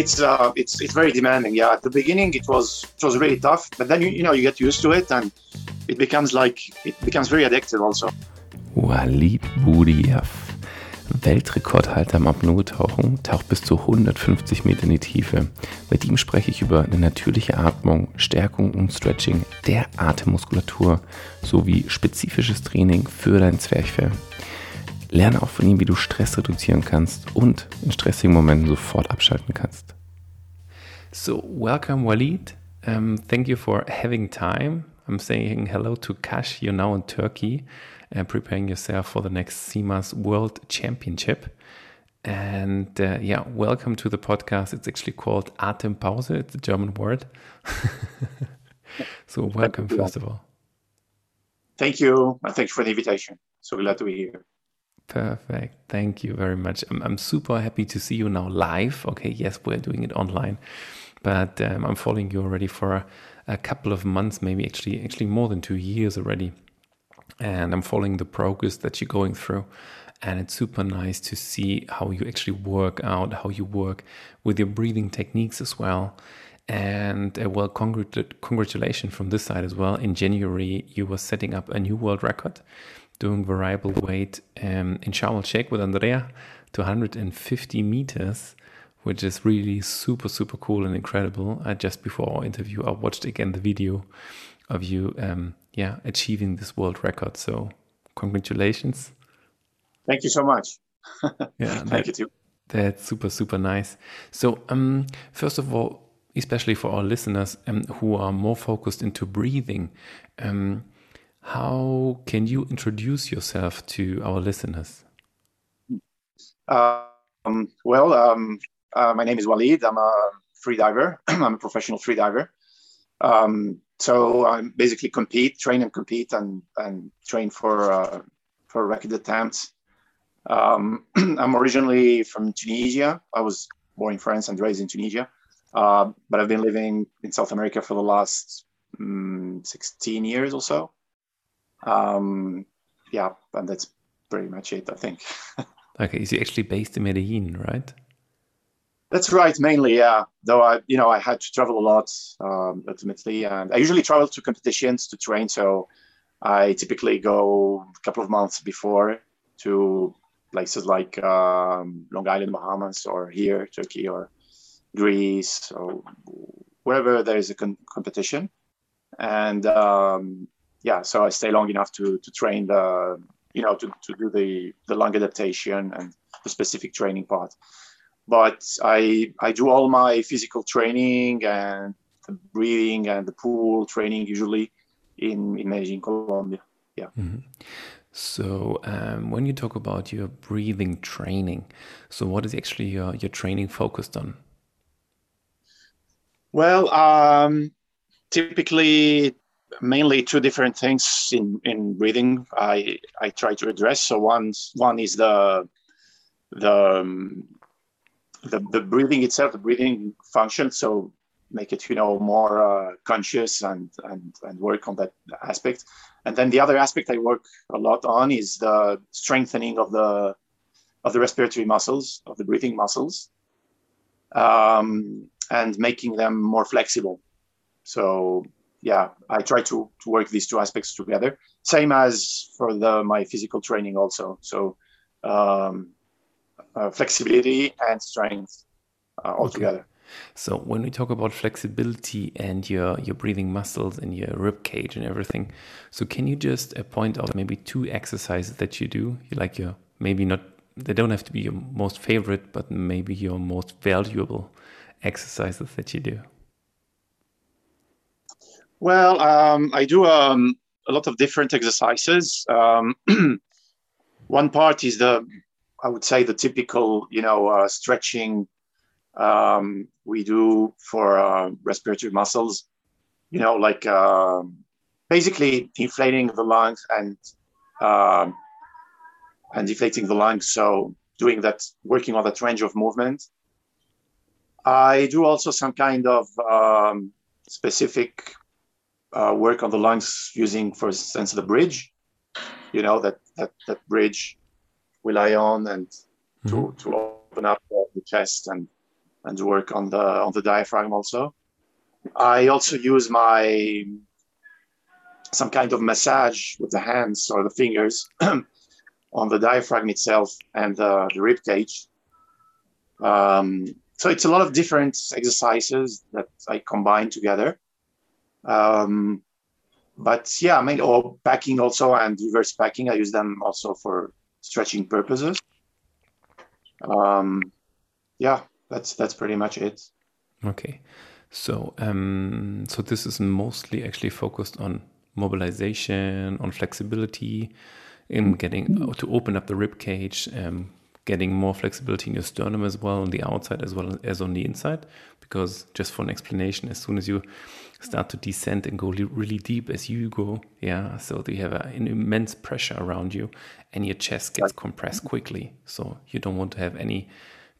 it's uh, it's it's very demanding. Yeah, at the beginning it was it was really tough, but then you you know you get used to it and it becomes like it becomes very addictive also. Walid Boudiev, Weltrekordhalter im Apnoe-Tauchen, taucht bis zu 150 Meter in die Tiefe. Mit ihm spreche ich über eine natürliche Atmung, Stärkung und Stretching der Atemmuskulatur sowie spezifisches Training für dein Zwerchfell. Lerne auch von ihm, wie du Stress reduzieren kannst und in stressigen Momenten sofort abschalten kannst. So, welcome Walid. Um, thank you for having time. I'm saying hello to Kash. You're now in Turkey, uh, preparing yourself for the next CMAS World Championship. And uh, yeah, welcome to the podcast. It's actually called Atempause. It's a German word. so welcome, first of all. Thank you. Thank you for the invitation. So glad to be here. Perfect. Thank you very much. I'm, I'm super happy to see you now live. Okay, yes, we're doing it online, but um, I'm following you already for a, couple of months, maybe actually, actually more than two years already. And I'm following the progress that you're going through. And it's super nice to see how you actually work out, how you work with your breathing techniques as well. And uh, well, congrat- congratulations from this side as well. In January, you were setting up a new world record doing variable weight um, in Sharm el Sheikh with Andrea to 150 meters, which is really super, super cool and incredible. Uh, just before our interview, I watched again the video of you, um, yeah, achieving this world record. So, congratulations. Thank you so much. yeah, thank that, you too. That's super, super nice. So, um, first of all, especially for our listeners um, who are more focused into breathing, um, how can you introduce yourself to our listeners? Um, well, um, uh, my name is Walid. I'm a free diver. I'm a professional free diver. Um, so I basically compete, train and compete, and and train for uh, for record attempts. Um, I'm originally from Tunisia. I was born in France and raised in Tunisia, uh, but I've been living in South America for the last um, 16 years or so um, yeah, and that's pretty much it, I think. okay, is he actually based in Medellin, right? That's right, mainly, yeah. Though I, you know, I had to travel a lot um, ultimately, and I usually travel to competitions to train. So I typically go a couple of months before to places like um, Long Island, Bahamas, or here, Turkey, or Greece, or wherever there is a con- competition. And um, yeah, so I stay long enough to to train the you know to, to do the the lung adaptation and the specific training part. But I I do all my physical training and the breathing and the pool training usually in in Medellin, Colombia. Yeah. Mm-hmm. So um, when you talk about your breathing training, so what is actually your your training focused on? Well, um, typically mainly two different things in, in breathing I, I try to address. So one, one is the, the, um, the, the breathing itself, the breathing function. So make it, you know, more uh, conscious and, and, and work on that aspect. And then the other aspect I work a lot on is the strengthening of the, of the respiratory muscles, of the breathing muscles, um, and making them more flexible. So yeah, I try to, to work these two aspects together. Same as for the my physical training also. So um, uh, flexibility and strength uh, all okay. together. So when we talk about flexibility and your your breathing muscles and your rib cage and everything, so can you just point out maybe two exercises that you do? You like your maybe not they don't have to be your most favorite, but maybe your most valuable exercises that you do. Well, um, I do um, a lot of different exercises. Um, one part is the, I would say, the typical, you know, uh, stretching um, we do for uh, respiratory muscles. You know, like uh, basically inflating the lungs and um, and deflating the lungs. So doing that, working on that range of movement. I do also some kind of um, specific uh, work on the lungs using, for instance, the bridge. You know that that that bridge we lie on and to mm-hmm. to open up the chest and and work on the on the diaphragm also. I also use my some kind of massage with the hands or the fingers on the diaphragm itself and uh, the rib cage. Um, so it's a lot of different exercises that I combine together. Um, but yeah, I mean, or packing also and reverse packing. I use them also for stretching purposes. Um, yeah, that's that's pretty much it. Okay, so um, so this is mostly actually focused on mobilization, on flexibility, in getting uh, to open up the rib cage, um, getting more flexibility in your sternum as well on the outside as well as on the inside. Because just for an explanation, as soon as you start to descend and go really deep as you go, yeah, so you have an immense pressure around you, and your chest gets compressed quickly. So you don't want to have any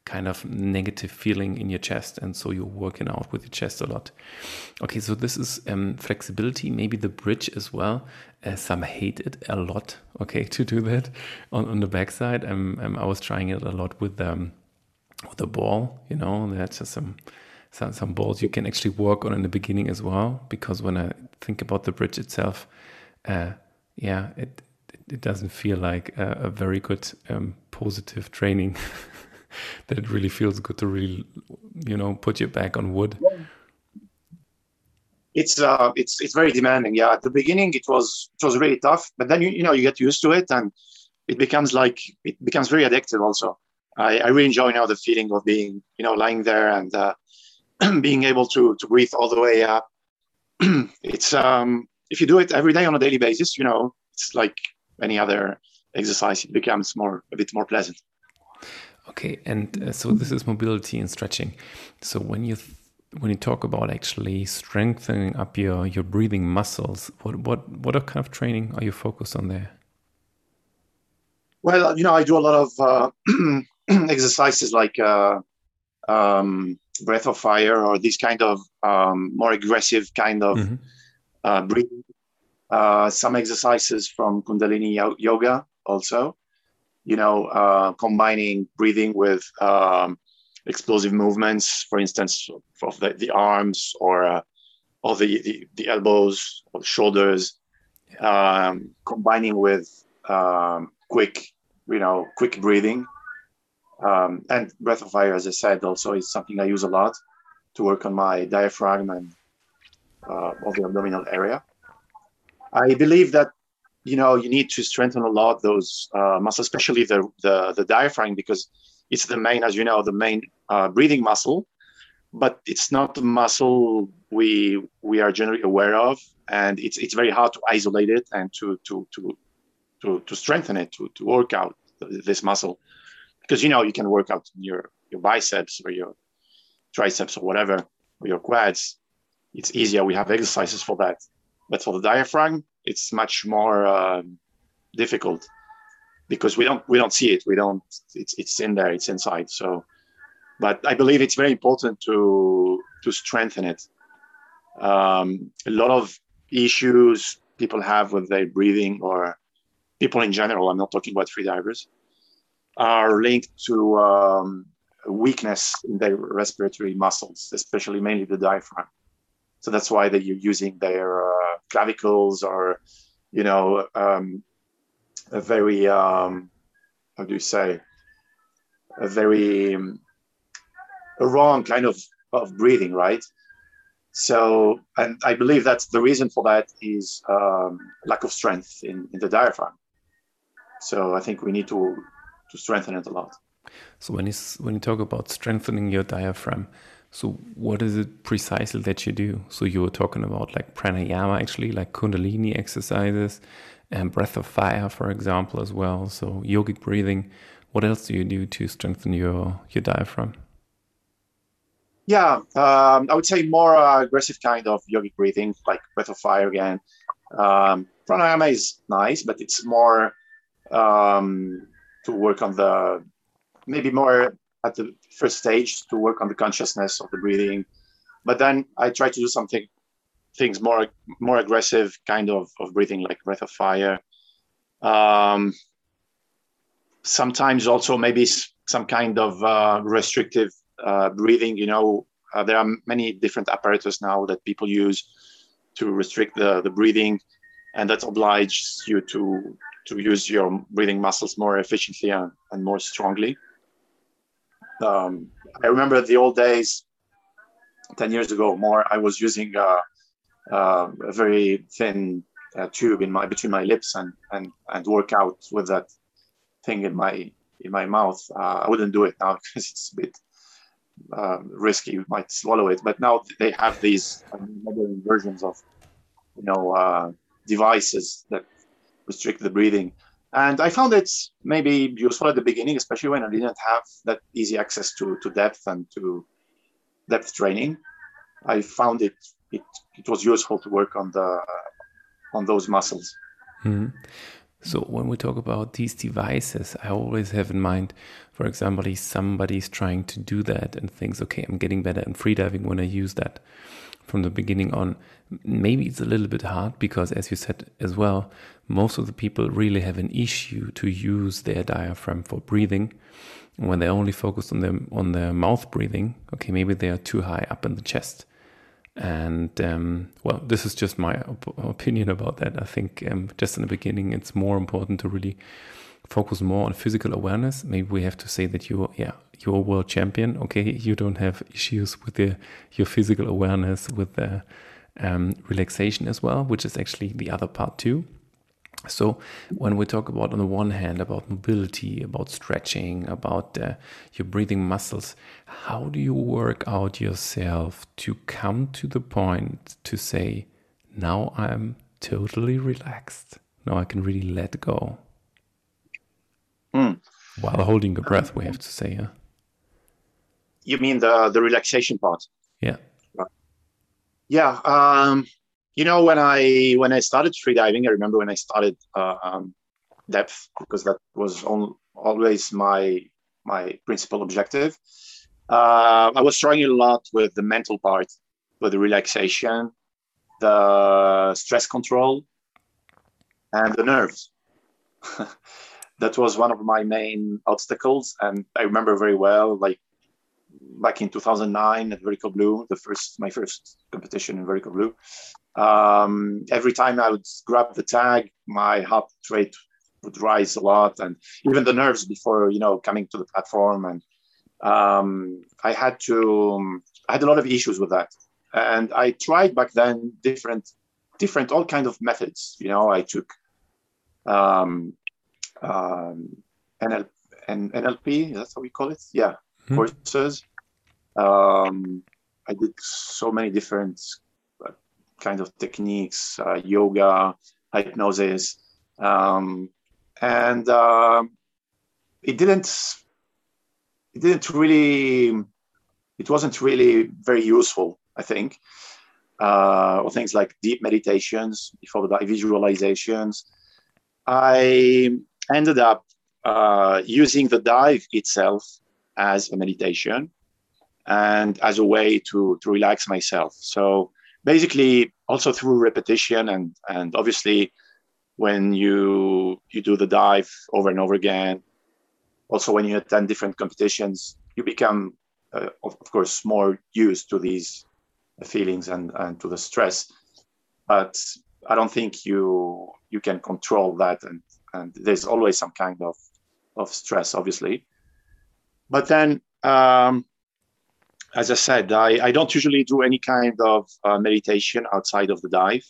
kind of negative feeling in your chest and so you're working out with your chest a lot okay so this is um, flexibility maybe the bridge as well uh, some hate it a lot okay to do that. On, on the backside um, um, i was trying it a lot with um, with the ball you know that's just some, some some balls you can actually work on in the beginning as well because when i think about the bridge itself uh, yeah it it doesn't feel like a, a very good um, positive training. That it really feels good to really, you know, put your back on wood. It's uh, it's it's very demanding. Yeah, at the beginning it was it was really tough, but then you you know you get used to it and it becomes like it becomes very addictive. Also, I, I really enjoy now the feeling of being you know lying there and uh, being able to to breathe all the way up. it's um if you do it every day on a daily basis, you know, it's like any other exercise. It becomes more a bit more pleasant. Okay, and uh, so this is mobility and stretching. So when you when you talk about actually strengthening up your your breathing muscles, what what what kind of training are you focused on there? Well, you know, I do a lot of uh, exercises like uh, um, breath of fire or these kind of um, more aggressive kind of mm-hmm. uh, breathing. Uh, some exercises from Kundalini yoga also you know, uh, combining breathing with um, explosive movements, for instance, of the, the arms or uh, or the, the, the elbows or the shoulders, um, combining with um, quick, you know, quick breathing. Um, and breath of fire, as I said, also is something I use a lot to work on my diaphragm and uh, of the abdominal area. I believe that you know you need to strengthen a lot those uh, muscles, especially the, the, the diaphragm, because it's the main, as you know, the main uh, breathing muscle. But it's not the muscle we we are generally aware of, and it's it's very hard to isolate it and to to to to, to strengthen it to to work out this muscle, because you know you can work out your your biceps or your triceps or whatever or your quads. It's easier. We have exercises for that. But for the diaphragm, it's much more uh, difficult because we don't we don't see it. We don't. It's it's in there. It's inside. So, but I believe it's very important to to strengthen it. Um, a lot of issues people have with their breathing or people in general. I'm not talking about free divers are linked to um, weakness in their respiratory muscles, especially mainly the diaphragm. So that's why they're using their uh, clavicles or, you know, um, a very, um, how do you say, a very um, a wrong kind of, of breathing, right? So, and I believe that the reason for that is um, lack of strength in, in the diaphragm. So I think we need to to strengthen it a lot. So when you when you talk about strengthening your diaphragm, so what is it precisely that you do? So you were talking about like pranayama actually, like kundalini exercises and breath of fire, for example, as well. So yogic breathing. What else do you do to strengthen your your diaphragm? Yeah, um, I would say more uh, aggressive kind of yogic breathing, like breath of fire again. Um, pranayama is nice, but it's more um, to work on the maybe more at the first stage to work on the consciousness of the breathing. But then I try to do something things more more aggressive kind of, of breathing like breath of fire. Um, sometimes also maybe some kind of uh, restrictive uh, breathing, you know, uh, there are many different apparatus now that people use to restrict the, the breathing, and that obliges you to to use your breathing muscles more efficiently and, and more strongly. Um, I remember the old days, 10 years ago more, I was using uh, uh, a very thin uh, tube in my between my lips and, and, and work out with that thing in my in my mouth. Uh, I wouldn't do it now because it's a bit um, risky. You might swallow it. But now they have these modern versions of, you know, uh, devices that restrict the breathing. And I found it maybe useful at the beginning, especially when I didn't have that easy access to, to depth and to depth training. I found it, it it was useful to work on the on those muscles. Mm-hmm. So when we talk about these devices, I always have in mind, for example, somebody's trying to do that and thinks, okay, I'm getting better in freediving when I use that from the beginning on. Maybe it's a little bit hard because, as you said as well, most of the people really have an issue to use their diaphragm for breathing. When they're only focused on their on their mouth breathing, okay, maybe they are too high up in the chest. And um, well, this is just my op- opinion about that. I think um, just in the beginning, it's more important to really focus more on physical awareness. Maybe we have to say that you're, yeah, you're a world champion. Okay, you don't have issues with the, your physical awareness, with the um, relaxation as well, which is actually the other part too. So when we talk about on the one hand about mobility, about stretching, about uh, your breathing muscles, how do you work out yourself to come to the point to say, now I'm totally relaxed. Now I can really let go. Mm. While holding your breath, we have to say, yeah. You mean the the relaxation part? Yeah. Yeah. Um, you know when i when i started freediving i remember when i started uh, um, depth because that was on, always my my principal objective uh, i was struggling a lot with the mental part with the relaxation the stress control and the nerves that was one of my main obstacles and i remember very well like back in 2009 at Vertical Blue, the first my first competition in Vertical Blue. Um, every time I would grab the tag, my heart rate would rise a lot, and even the nerves before you know coming to the platform. And um, I had to, I had a lot of issues with that, and I tried back then different, different all kind of methods. You know, I took um, um, NL, NLP, that's how we call it. Yeah, mm-hmm. courses. Um, I did so many different kind of techniques, uh, yoga, hypnosis, um, and uh, it didn't. It didn't really. It wasn't really very useful. I think, uh, or things like deep meditations, before the visualizations. I ended up uh, using the dive itself as a meditation and as a way to to relax myself. So basically also through repetition and and obviously when you you do the dive over and over again also when you attend different competitions you become uh, of, of, course more used to these feelings and and to the stress. But i don't think you you can control that and and there's always some kind of of stress obviously. But then um, as I said, I, I don't usually do any kind of uh, meditation outside of the dive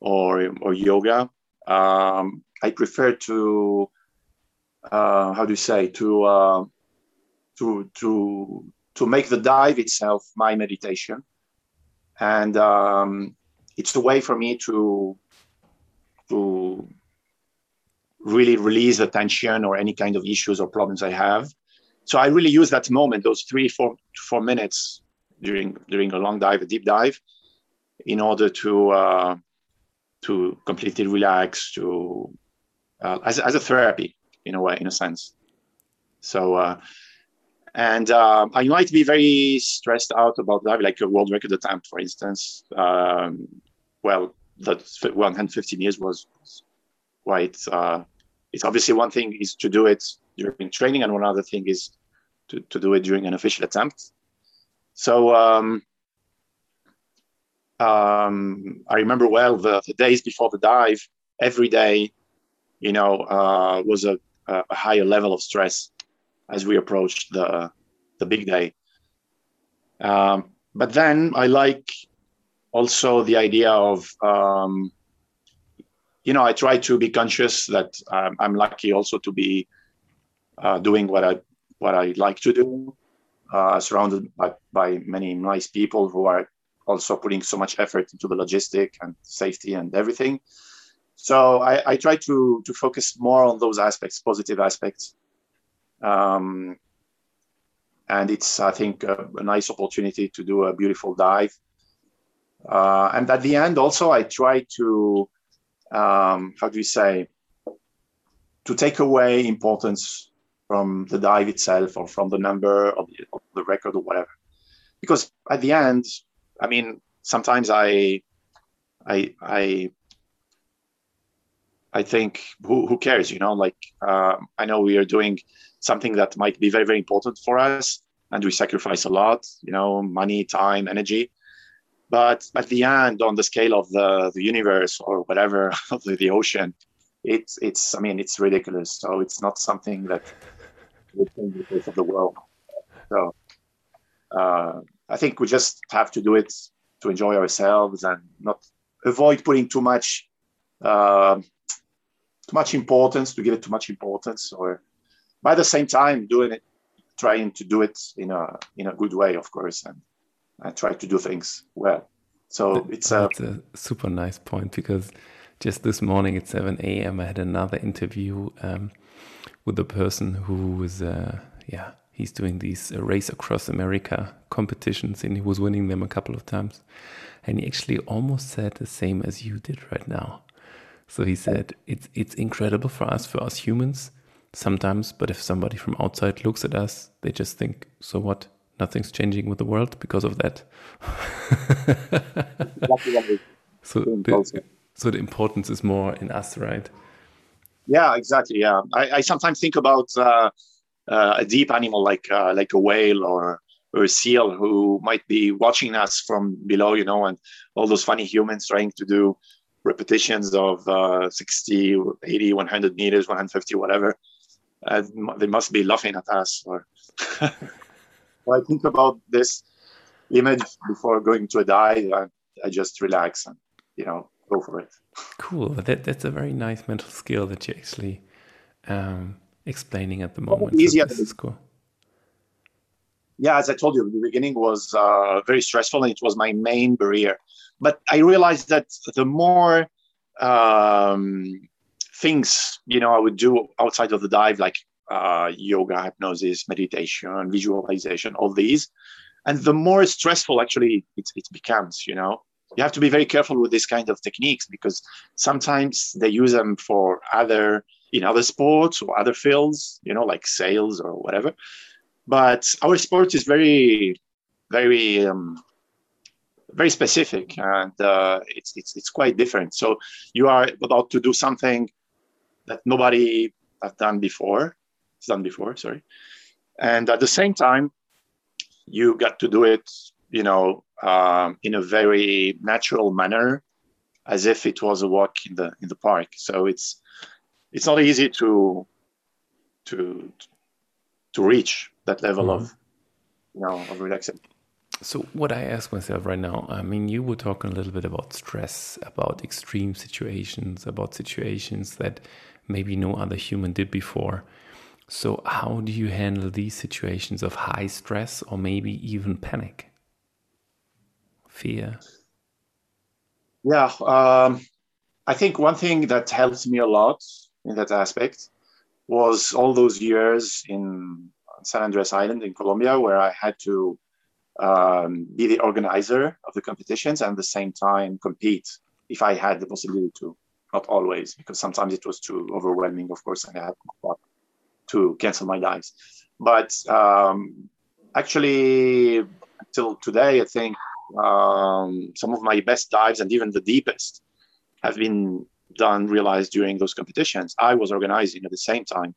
or, or yoga. Um, I prefer to, uh, how do you say, to, uh, to, to, to make the dive itself my meditation. And um, it's a way for me to, to really release the tension or any kind of issues or problems I have so I really use that moment, those three, four, four minutes during during a long dive, a deep dive, in order to uh, to completely relax, to uh, as as a therapy in a way, in a sense. So. Uh, and uh, I might be very stressed out about that, like a world record attempt, for instance. Um, well, that 115 years was quite. Uh, it's obviously one thing is to do it during training, and one other thing is to, to do it during an official attempt. So um, um, I remember well the, the, days before the dive, every day, you know, uh, was a, a, higher level of stress as we approached the the big day. Um, but then I like also the idea of um, you know I try to be conscious that um, I'm lucky also to be uh, doing what I what I like to do, uh, surrounded by, by many nice people who are also putting so much effort into the logistic and safety and everything. So I, I try to to focus more on those aspects, positive aspects. Um, and it's I think a, a, nice opportunity to do a beautiful dive. Uh, and at the end, also I try to um, how do you say to take away importance from the dive itself or from the number of the, the record or whatever, because at the end, I mean, sometimes I I I I think who, who cares, you know, like uh, I know we are doing something that might be very, very important for us and we sacrifice a lot, you know, money, time, energy. But at the end, on the scale of the, the universe or whatever of the, ocean, it's, it's, I mean, it's ridiculous. So it's not something that would change the face of the world. So uh, I think we just have to do it to enjoy ourselves and not avoid putting too much uh, too much importance to give it too much importance or by the same time doing it trying to do it in a in a good way of course and i try to do things well. So it's a, a super nice point because just this morning at 7 a.m i had another interview um, with a person who was uh, yeah he's doing these uh, race across america competitions and he was winning them a couple of times. And he actually almost said the same as you did right now. So he said it's it's incredible for us for us humans sometimes, but if somebody from outside looks at us, they just think, so what? Nothing's changing with the world because of that. so, the, so the importance is more in us, right? Yeah, exactly. Yeah, I, I sometimes think about uh, uh, a deep animal like uh, like a whale or or a seal who might be watching us from below, you know, and all those funny humans trying to do repetitions of uh, 60, 80, 100 meters, 150, whatever. Uh, they must be laughing at us. Or I think about this image before going to a dive. I, I just relax and, you know, go for it. Cool. That, that's a very nice mental skill that you're actually um, explaining at the moment. Easier. So this is cool yeah, as I told you, the beginning was uh, very stressful and it was my main barrier. But I realized that the more um, things, you know, I would do outside of the dive, like uh, yoga, hypnosis, meditation, visualization, all these, and the more stressful actually it, it becomes, you know. You have to be very careful with this kind of techniques because sometimes they use them for other in other sports or other fields, you know, like sales or whatever but our sport is very, very, um, very specific, and uh, it's it's it's quite different. So you are about to do something that nobody has done before. It's done before, sorry, and at the same time, you got to do it, you know, um, in a very natural manner, as if it was a walk in the in the park. So it's it's not easy to to to reach that level mm-hmm. of you know of relaxation so what i ask myself right now i mean you were talking a little bit about stress about extreme situations about situations that maybe no other human did before so how do you handle these situations of high stress or maybe even panic? Fear? Yeah um, i think one thing that helps me a lot in that aspect was all those years in San Andres Island in Colombia, where I had to um, be the organizer of the competitions and at the same time compete if I had the possibility to. Not always, because sometimes it was too overwhelming, of course, and I had to cancel my dives. But um, actually, until today, I think um, some of my best dives and even the deepest have been done, realized during those competitions. I was organizing at the same time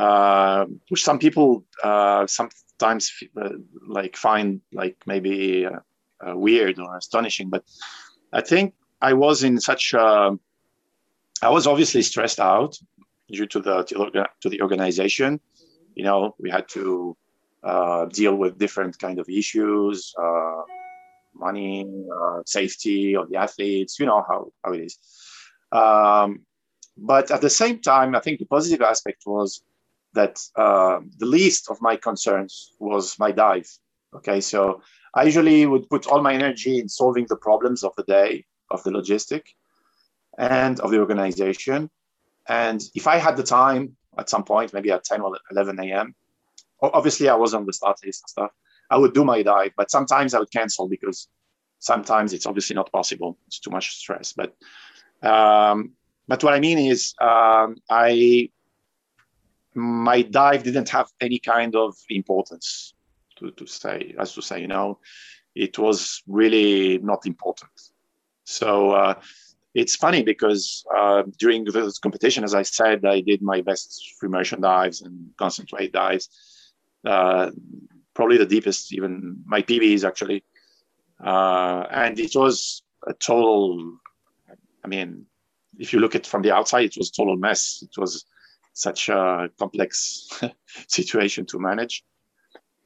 uh, which some people uh, sometimes uh, like find like maybe uh, uh, weird or astonishing. But I think I was in such. A, I was obviously stressed out due to the to the organization. You know, we had to uh, deal with different kind of issues, money, safety of the athletes. You know how how it is. Um, but at the same time, I think the positive aspect was that uh, the least of my concerns was my dive. Okay, so I usually would put all my energy in solving the problems of the day, of the logistic, and of the organization. And if I had the time at some point, maybe at 10 or 11 a.m., obviously I was on the start list and stuff, I would do my dive. But sometimes I would cancel because sometimes it's obviously not possible. It's too much stress. But um, but what I mean is um, I my dive didn't have any kind of importance to, to say, as to say, you know, it was really not important. So uh, it's funny because uh, during this competition, as I said, I did my best free immersion dives and concentrate dives. Uh, probably the deepest, even my PBs actually. Uh, and it was a total, I mean, if you look at from the outside, it was a total mess. It was such a complex situation to manage.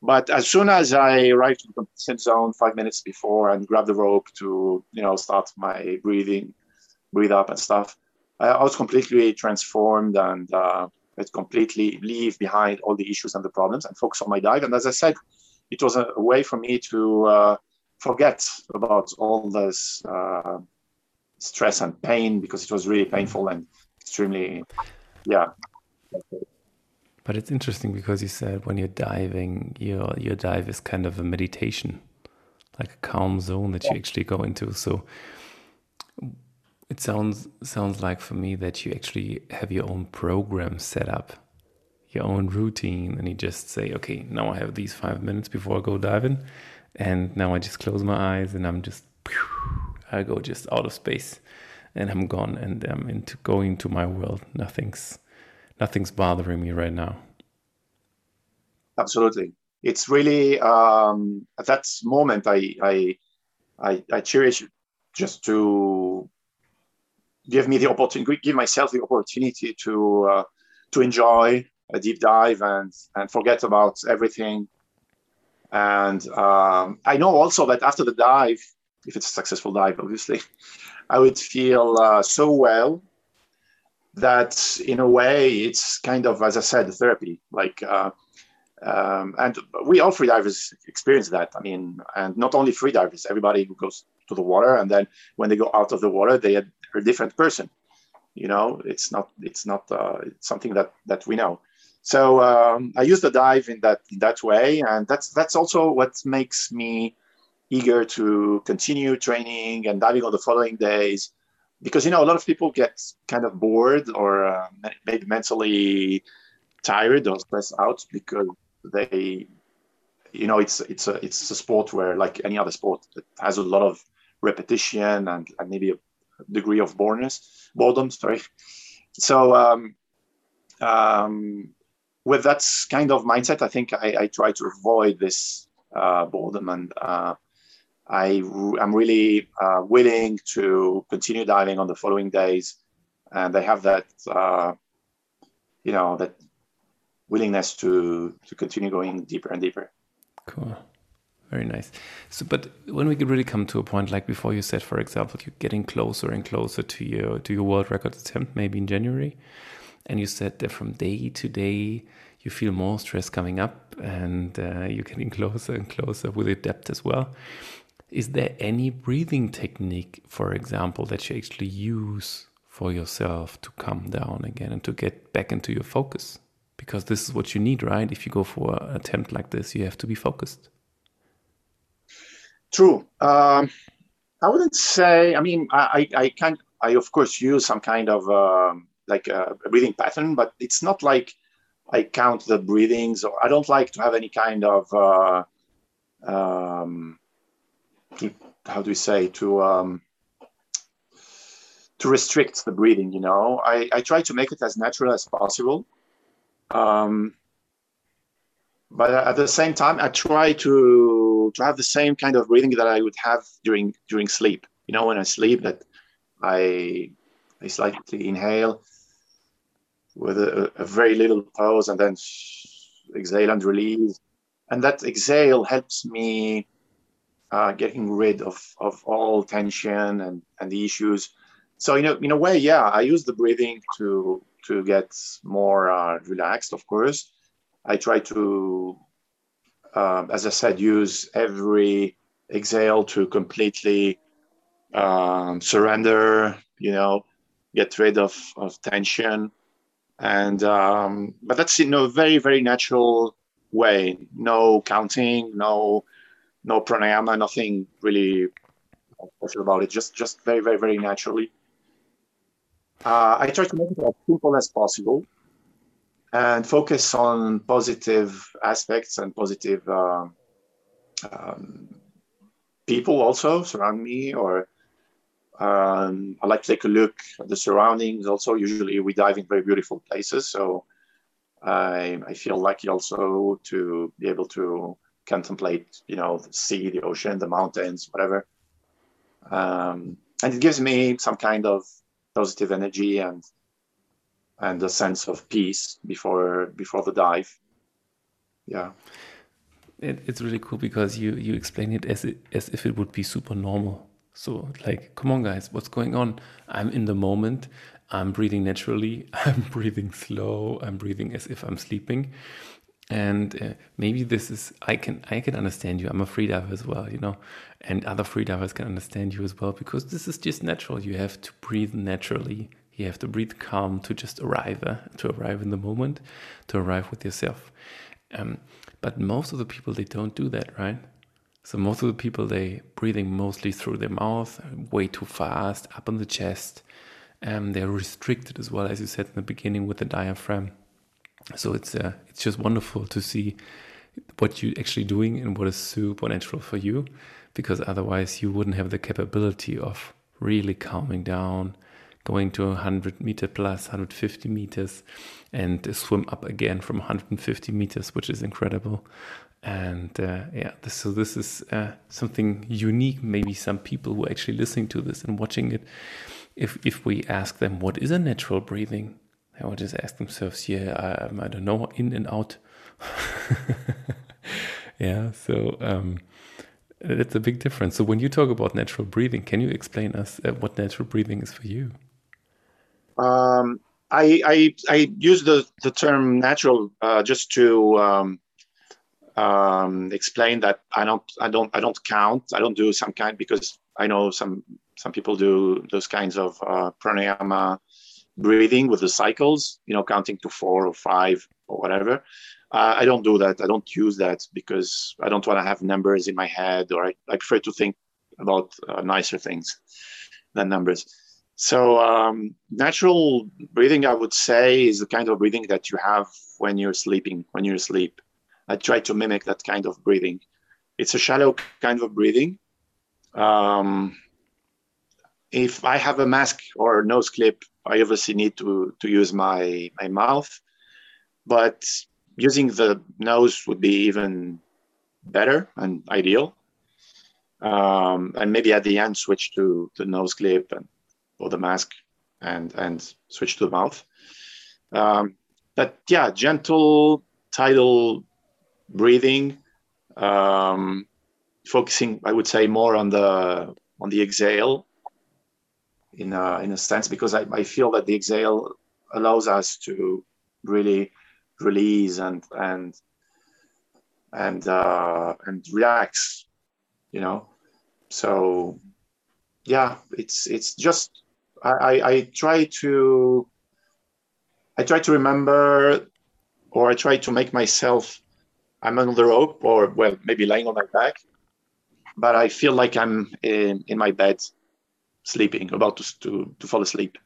But as soon as I arrived to the competition zone five minutes before and grabbed the rope to, you know, start my breathing, breathe up and stuff, I was completely transformed and uh, it completely leave behind all the issues and the problems and focus on my dive. And as I said, it was a, way for me to uh, forget about all this uh, stress and pain because it was really painful and extremely, yeah, but it's interesting because you said when you're diving, your your dive is kind of a meditation, like a calm zone that you actually go into. So it sounds sounds like for me that you actually have your own program set up, your own routine, and you just say, okay, now I have these five minutes before I go diving, and now I just close my eyes and I'm just I go just out of space, and I'm gone and I'm into going to my world. Nothing's nothing's bothering me right now. Absolutely, it's really um, at that moment I, I I I cherish just to give me the opportunity, give myself the opportunity to uh, to enjoy a deep dive and and forget about everything. And um, I know also that after the dive, if it's a successful dive, obviously, I would feel uh, so well that in a way it's kind of as i said therapy like uh, um, and we all freedivers experience that i mean and not only freedivers everybody who goes to the water and then when they go out of the water they a different person. You know it's not it's not uh, it's something that that we know. So um, i use the dive in that in that way and that's that's also what makes me eager to continue training and diving on the following days. Because you know a lot of people get kind of bored or uh, maybe mentally tired or stressed out because they you know it's it's a it's a sport where like any other sport it has a lot of repetition and, and maybe a degree of boredness boredom sorry. So um, um, with that kind of mindset i think i, I try to avoid this uh, boredom and uh, I am really uh, willing to continue diving on the following days, and I have that, uh, you know, that willingness to to continue going deeper and deeper. Cool, very nice. So, but when we really come to a point, like before, you said, for example, you're getting closer and closer to your to your world record attempt, maybe in January, and you said that from day to day you feel more stress coming up, and uh, you're getting closer and closer with the depth as well. Is there any breathing technique, for example, that you actually use for yourself to come down again and to get back into your focus? Because this is what you need, right? If you go for an attempt like this, you have to be focused. True. Um, I wouldn't say. I mean, I, I, I can. I of course use some kind of uh, like a breathing pattern, but it's not like I count the breathings, or I don't like to have any kind of uh, um, to how do we say to um, to restrict the breathing. You know, I, I try to make it as natural as possible. Um, but at the same time, I try to to have the same kind of breathing that I would have during during sleep. You know, when I sleep, that I I slightly inhale with a, a very little pause and then exhale and release. And that exhale helps me uh, getting rid of, of all tension and, and the issues. So in a, in a way, yeah, I use the breathing to to get more uh, relaxed. Of course, I try to, uh, as I said, use every exhale to completely um, surrender. You know, get rid of of tension. And um, but that's in a very very natural way. No counting no no pranayama nothing really special about it. Just just very very very naturally. Uh, i try to make it as simple as possible and focus on positive aspects and positive uh, um, people also surround me or um, I like to take a look at the surroundings. Also, usually we dive in very beautiful places, so I, I feel lucky also to be able to contemplate, you know, the sea, the ocean, the mountains, whatever. Um, and it gives me some kind of positive energy and and a sense of peace before before the dive. Yeah. It, it's really cool because you you explain it as it, as if it would be super normal so, like, come on, guys, what's going on? I'm in the moment. I'm breathing naturally. I'm breathing slow. I'm breathing as if I'm sleeping. And uh, maybe this is I can I can understand you. I'm a freediver as well, you know, and other freedivers can understand you as well because this is just natural. You have to breathe naturally. You have to breathe calm to just arrive, uh, to arrive in the moment, to arrive with yourself. Um, but most of the people they don't do that, right? So most of the people they breathing mostly through their mouth, way too fast, up on the chest. and they're restricted as well, as you said in the beginning with the diaphragm. So it's uh, it's just wonderful to see what you're actually doing and what is super natural for you, because otherwise you wouldn't have the capability of really calming down, going to 100 meter plus, 150 meters, and swim up again from 150 meters, which is incredible. And uh, yeah this, so this is uh, something unique. Maybe some people who are actually listening to this and watching it if if we ask them what is a natural breathing? They will just ask themselves yeah I, um, I don't know in and out. Yeah so um, that's a big difference. So when you talk about natural breathing can you explain us uh, what natural breathing is for you um, I, I, I use the, the term natural uh, just to um, um, explain that I don't I don't I don't count. I don't do some kind because I know some some people do those kinds of uh, pranayama breathing with the cycles, you know, counting to four or five or whatever. Uh, I don't do that. I don't use that because I don't want to have numbers in my head, or I, I prefer to think about uh, nicer things than numbers. So um, natural breathing, I would say, is the kind of breathing that you have when you're sleeping, when you're asleep. I try to mimic that kind of breathing. It's a shallow kind of breathing. Um, if I have a mask or nose clip, I obviously need to, to use my, my mouth, but using the nose would be even better and ideal. Um, and maybe at the end, switch to the nose clip and, or the mask and, and switch to the mouth. Um, but yeah, gentle tidal breathing, um, focusing, I would say, more on the on the exhale in a, in a sense because I, I feel that the exhale allows us to really release and and and uh, and relax, you know. So yeah, it's it's just I, I, try to I try to remember or I try to make myself I'm on the rope or well maybe lying on my back, but I feel like I'm in, in my bed, sleeping, about to, to to fall asleep.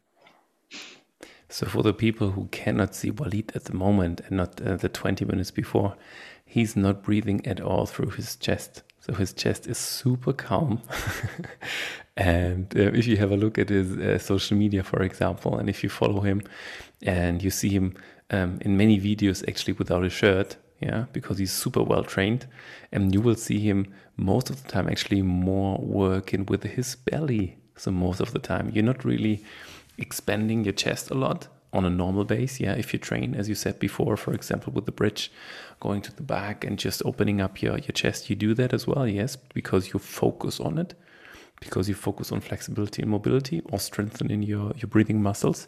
So for the people who cannot see Walid at the moment and not uh, the 20 minutes before, he's not breathing at all through his chest. So his chest is super calm. and uh, if you have a look at his uh, social media, for example, and if you follow him and you see him um, in many videos actually without a shirt, yeah, because he's super well trained, and you will see him most of the time actually more working with his belly. So most of the time, you're not really expanding your chest a lot on a normal base. Yeah, if you train, as you said before, for example, with the bridge, going to the back and just opening up your, your chest, you do that as well. Yes, because you focus on it, because you focus on flexibility and mobility or strengthening your, your breathing muscles.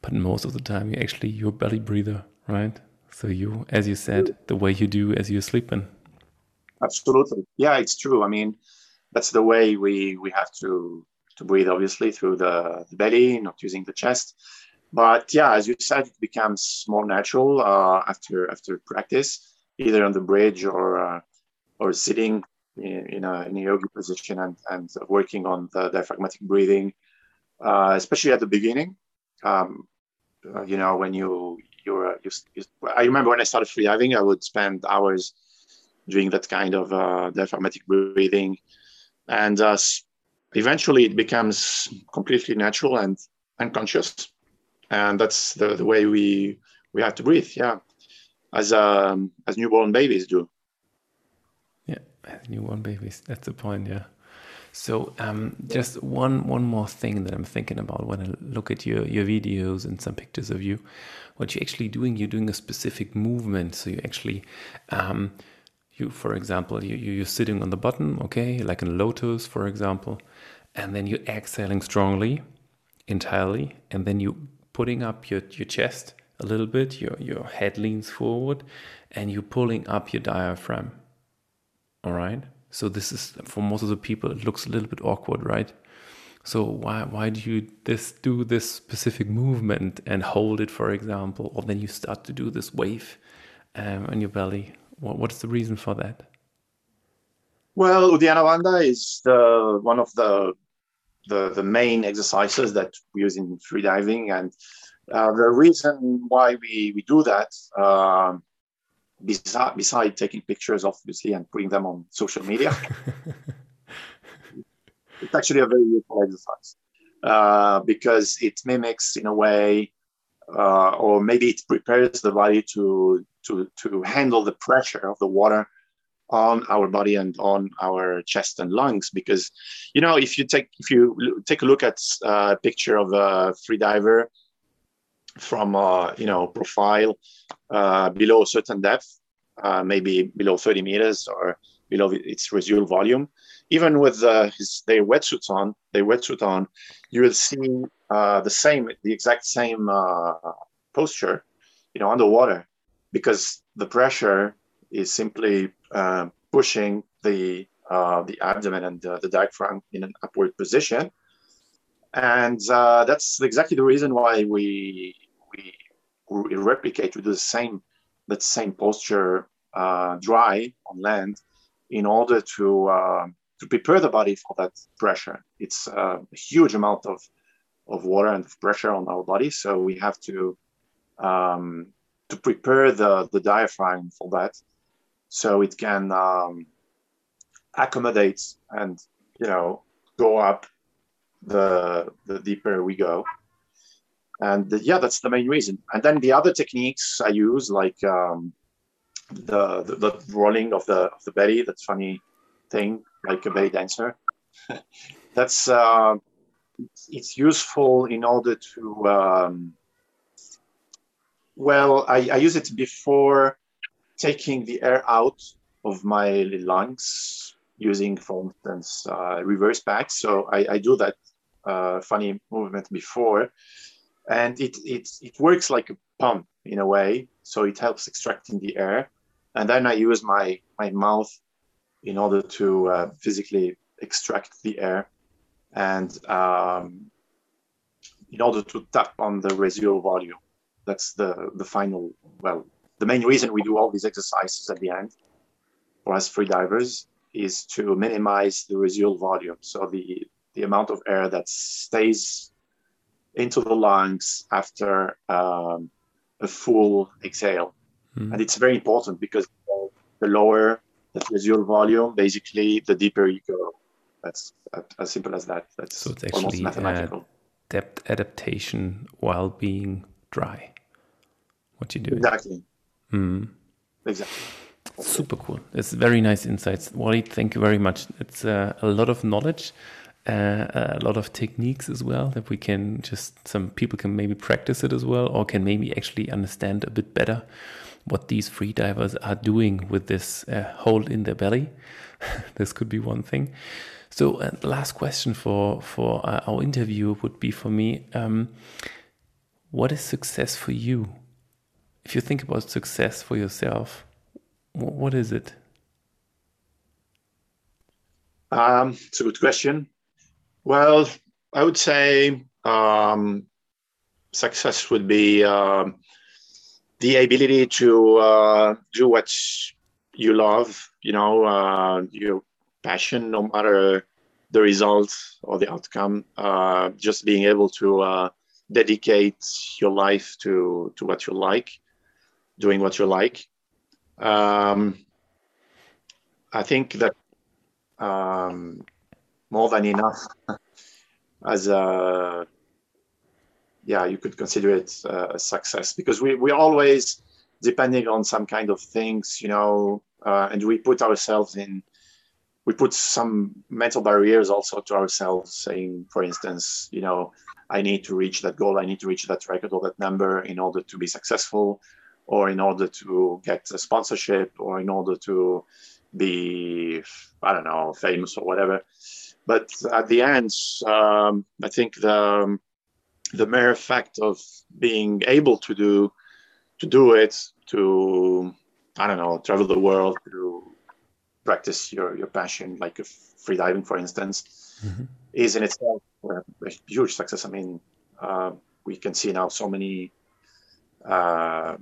But most of the time, you're actually your belly breather, right? So you, as you said, the way you do as you're sleeping. Absolutely, yeah, it's true. I mean, that's the way we we have to to breathe, obviously, through the, the belly, not using the chest but yeah, as you said, it becomes more natural uh, after after practice, either on the bridge or uh, or sitting in, in, a, in a yogi position and, and working on the diaphragmatic breathing, uh, especially at the beginning. Um, uh, you know, when you you're you, you, I remember when I started freediving, I would spend hours doing that kind of uh, diaphragmatic breathing, and uh, eventually it becomes completely natural and unconscious and that's the, the way we we have to breathe yeah. As um as newborn babies do. Yeah newborn babies that's the point yeah. So um, just one one more thing that I'm thinking about when I look at your your videos and some pictures of you, what you're actually doing, you're doing a specific movement. So you actually, um, you for example, you you're sitting on the button, okay, like in lotus, for example, and then you're exhaling strongly, entirely, and then you putting up your, your chest a little bit, your, your head leans forward, and you're pulling up your diaphragm. All right. So this is for most of the people, it looks a little bit awkward, right? So why why do you this do this specific movement and hold it, for example, or then you start to do this wave um, on your belly? What, what's the reason for that? Well, Uddiyana Bandha is the one of the the, the main exercises that we use in freediving. And uh, the reason why we, we do that, uh, beside, beside taking pictures, obviously, and putting them on social media, it's actually a very useful exercise uh, because it mimics, in a way, uh, or maybe it prepares the body to, to, to handle the pressure of the water on our body and on our chest and lungs because you know if you take if you take a look at uh, a picture of a free diver from uh, you know profile uh, below a certain depth uh, maybe below 30 meters or below its residual volume even with uh, his their wetsuits on their wetsuit on you will see uh, the same the exact same posture you know underwater because the pressure is simply uh, pushing the uh, the abdomen and the, the diaphragm in an upward position, and uh, that's exactly the reason why we we, replicate. We do the same that same posture uh, dry on land in order to uh, to prepare the body for that pressure. It's a huge amount of of water and pressure on our body, so we have to um, to prepare the the diaphragm for that so it can um, accommodate and you know go up the the deeper we go. And the, yeah that's the main reason. And then the other techniques i use like um, the, the, the rolling of the of the belly that's funny thing like a belly dancer. That's uh, it's, it's, useful in order to um, well I, I use it before taking the air out of my lungs using, for instance, uh, reverse back. So I, I do that uh, funny movement before, and it, it it works like a pump in a way. So it helps extracting the air, and then I use my my mouth in order to uh, physically extract the air, and um, in order to tap on the residual volume. That's the the final well the main reason we do all these exercises at the end for us free divers is to minimize the residual volume. So the, the amount of air that stays into the lungs after um, a full exhale. Mm. And it's very important because the lower the residual volume, basically, the deeper you go. That's as simple as that. That's so it's actually mathematical. depth adaptation while being dry. what you do. Exactly. Mm. Exactly. Super cool. It's very nice insights. Wally, thank you very much. It's uh, a lot of knowledge, uh, a lot of techniques as well that we can just, some people can maybe practice it as well, or can maybe actually understand a bit better what these free divers are doing with this uh, hole in their belly. this could be one thing. So, uh, the last question for for uh, our interview would be for me: um, What is success for you? If you think about success for yourself, what is it? Um, it's a good question. Well, I would say um, success would be um, the ability to uh, do what you love, you know, uh, your passion, no matter the result or the outcome. Uh, just being able to uh, dedicate your life to to what you like, doing what you like. Um, I think that um, more than enough as a yeah you could consider it a success because we we always depending on some kind of things you know uh, and we put ourselves in we put some mental barriers also to ourselves saying for instance you know i need to reach that goal i need to reach that record or that number in order to be successful or in order to get a sponsorship or in order to be i don't know famous or whatever but at the end um, i think the the mere fact of being able to do to do it to i don't know travel the world to practice your your passion like free diving for instance mm-hmm. is in itself a huge success i mean uh, we can see now so many uh,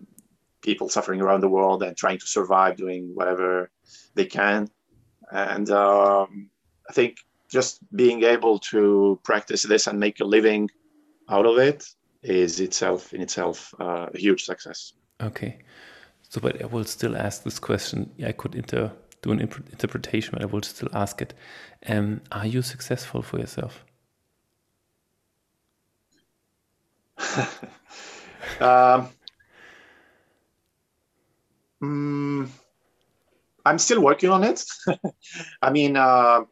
people suffering around the world and trying to survive doing whatever they can and um, i think just being able to practice this and make a living out of it is itself in itself uh, a huge success. Okay, so but I will still ask this question. I could inter do an interpretation, but I will still ask it. Um, are you successful for yourself? um, mm, I'm still working on it. I mean, uh,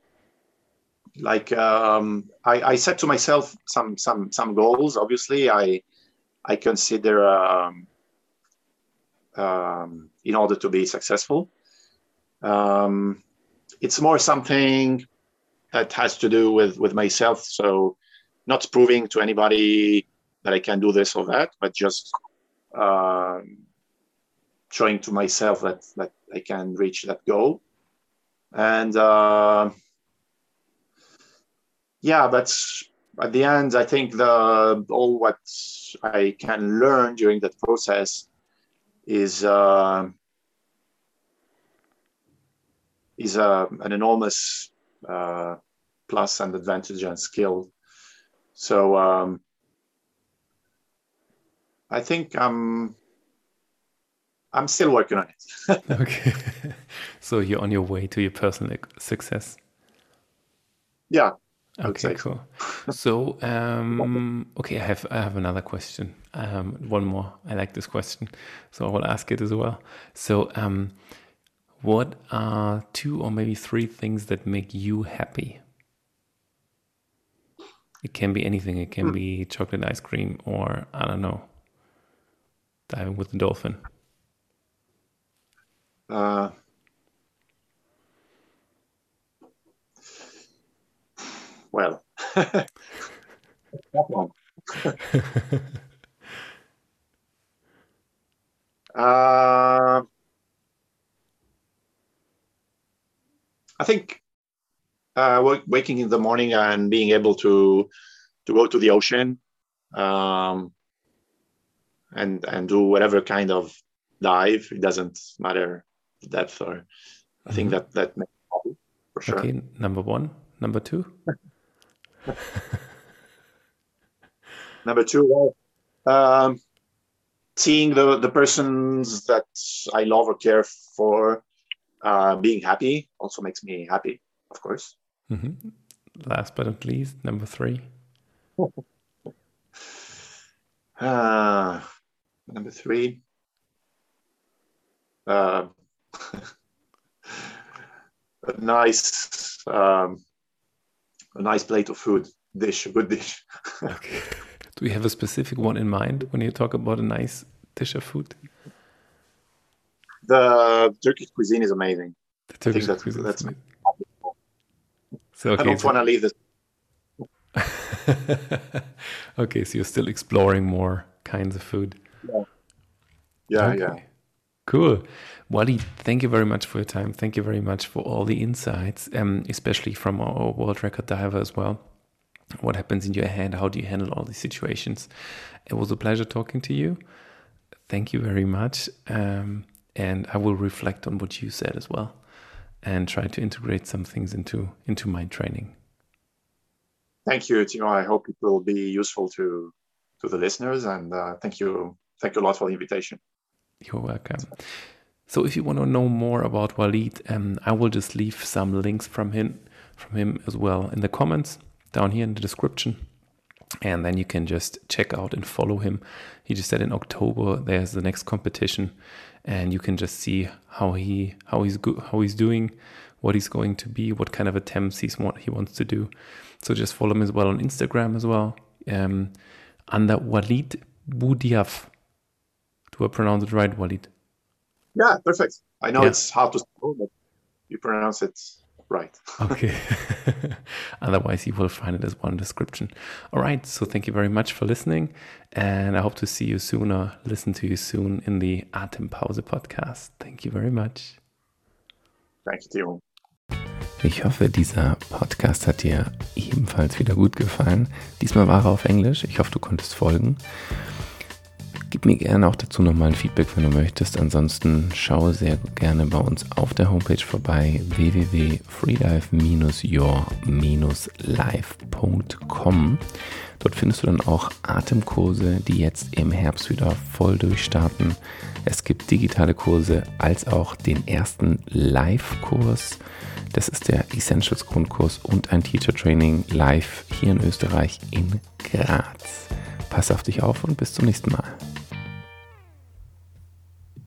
like um, I, I set to myself some some some goals. Obviously, I I consider um, um, in order to be successful. Um, it's more something that has to do with with myself. So, not proving to anybody that I can do this or that, but just uh, showing to myself that that I can reach that goal. And uh, yeah, but at the end, I think the all what I can learn during that process is uh, is uh, an enormous uh, plus and advantage and skill. So um, I think I'm I'm still working on it. okay, so you're on your way to your personal success. Yeah, Okay, cool. So, um, okay, I have I have another question. Um, one more. I like this question, so I will ask it as well. So, um, what are two or maybe three things that make you happy? It can be anything. It can hmm. be chocolate ice cream, or I don't know, diving with the dolphin. Uh, well. that one. uh, I think uh, waking in the morning and being able to to go to the ocean um, and and do whatever kind of dive. It doesn't matter depth or. I think mm-hmm. that that makes for sure. Okay, number one, number two. Number two, um, seeing the, the persons that I love or care for uh, being happy also makes me happy, of course. Mm-hmm. Last but not least, number three. uh, number three. uh, a nice um, a nice plate of food dish, a good dish. okay. Do you have a specific one in mind when you talk about a nice dish of food? The Turkish cuisine is amazing. The Turkish that's, cuisine that's, amazing. So okay, I don't so... want to leave this. okay, so you're still exploring more kinds of food. Yeah, yeah, okay. yeah. Cool. Wally, thank you very much for your time. Thank you very much for all the insights, um, especially from our world record diver as well. What happens in your head? How do you handle all these situations? It was a pleasure talking to you. Thank you very much. Um, and I will reflect on what you said as well and try to integrate some things into into my training. Thank you, Timo. I hope it will be useful to to the listeners, and uh, thank you, thank you a lot for the invitation. You're welcome. So if you want to know more about Walid, um, I will just leave some links from him from him as well in the comments down here in the description. And then you can just check out and follow him. He just said in October there's the next competition, and you can just see how he how he's go- how he's doing, what he's going to be, what kind of attempts he's what he wants to do. So just follow him as well on Instagram as well, um, under Walid Boudhiaf. Do I pronounce it right, Walid? Yeah, perfect. I know yeah. it's hard to spell, but you pronounce it right. okay. Otherwise, you will find it as one description. All right. So thank you very much for listening. And I hope to see you soon or listen to you soon in the Atempause podcast. Thank you very much. Thank you. Ich hoffe, dieser Podcast hat dir ebenfalls wieder gut gefallen. Diesmal war er auf Englisch. Ich hoffe, du konntest folgen. Gib mir gerne auch dazu nochmal ein Feedback, wenn du möchtest. Ansonsten schaue sehr gerne bei uns auf der Homepage vorbei www.freedive-your-live.com. Dort findest du dann auch Atemkurse, die jetzt im Herbst wieder voll durchstarten. Es gibt digitale Kurse als auch den ersten Live-Kurs. Das ist der Essentials Grundkurs und ein Teacher Training live hier in Österreich in Graz. Pass auf dich auf und bis zum nächsten Mal.